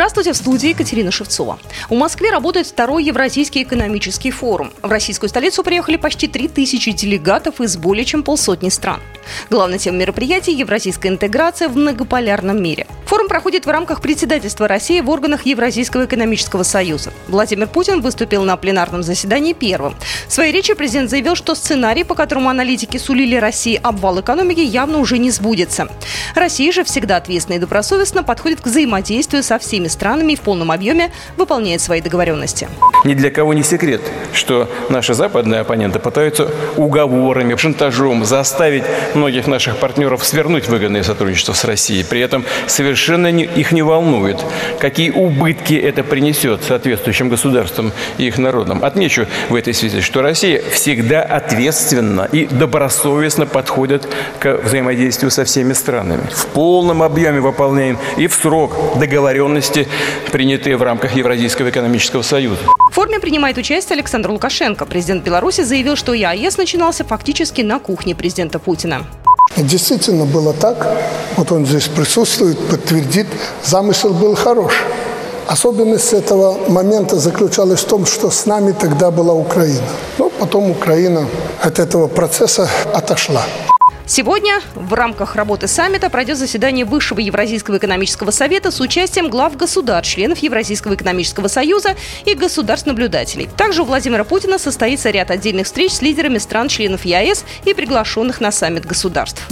Здравствуйте, в студии Екатерина Шевцова. У Москве работает второй Евразийский экономический форум. В российскую столицу приехали почти 3000 делегатов из более чем полсотни стран. Главная тема мероприятия – евразийская интеграция в многополярном мире. Форум проходит в рамках председательства России в органах Евразийского экономического союза. Владимир Путин выступил на пленарном заседании первым. В своей речи президент заявил, что сценарий, по которому аналитики сулили России обвал экономики, явно уже не сбудется. Россия же всегда ответственно и добросовестно подходит к взаимодействию со всеми странами в полном объеме выполняет свои договоренности. Ни для кого не секрет, что наши западные оппоненты пытаются уговорами, шантажом заставить многих наших партнеров свернуть выгодное сотрудничество с Россией. При этом совершенно не, их не волнует, какие убытки это принесет соответствующим государствам и их народам. Отмечу в этой связи, что Россия всегда ответственно и добросовестно подходит к взаимодействию со всеми странами. В полном объеме выполняем и в срок договоренности, принятые в рамках Евразийского экономического союза. В форме принимает участие Александр Лукашенко. Президент Беларуси заявил, что ЕАЭС начинался фактически на кухне президента Путина. Действительно было так. Вот он здесь присутствует, подтвердит. Замысел был хорош. Особенность этого момента заключалась в том, что с нами тогда была Украина. Но потом Украина от этого процесса отошла. Сегодня в рамках работы саммита пройдет заседание Высшего Евразийского экономического совета с участием глав государств, членов Евразийского экономического союза и государств-наблюдателей. Также у Владимира Путина состоится ряд отдельных встреч с лидерами стран-членов ЕАЭС и приглашенных на саммит государств.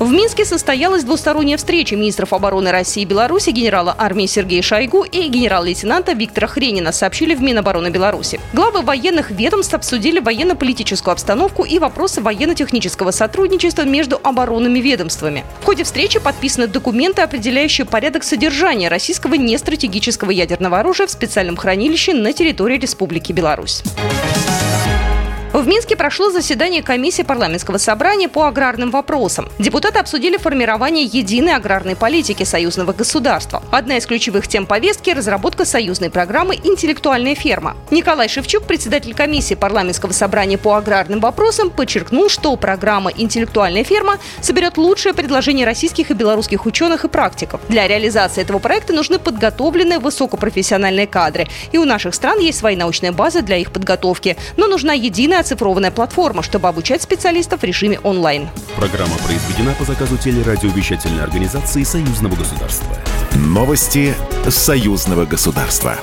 В Минске состоялась двусторонняя встреча министров обороны России и Беларуси генерала армии Сергея Шойгу и генерал-лейтенанта Виктора Хренина, сообщили в Минобороны Беларуси. Главы военных ведомств обсудили военно-политическую обстановку и вопросы военно-технического сотрудничества между оборонными ведомствами. В ходе встречи подписаны документы, определяющие порядок содержания российского нестратегического ядерного оружия в специальном хранилище на территории Республики Беларусь. В Минске прошло заседание комиссии парламентского собрания по аграрным вопросам. Депутаты обсудили формирование единой аграрной политики союзного государства. Одна из ключевых тем повестки – разработка союзной программы «Интеллектуальная ферма». Николай Шевчук, председатель комиссии парламентского собрания по аграрным вопросам, подчеркнул, что программа «Интеллектуальная ферма» соберет лучшие предложения российских и белорусских ученых и практиков. Для реализации этого проекта нужны подготовленные высокопрофессиональные кадры. И у наших стран есть свои научные базы для их подготовки. Но нужна единая оцифрованная платформа, чтобы обучать специалистов в режиме онлайн. Программа произведена по заказу телерадиовещательной организации Союзного государства. Новости Союзного государства.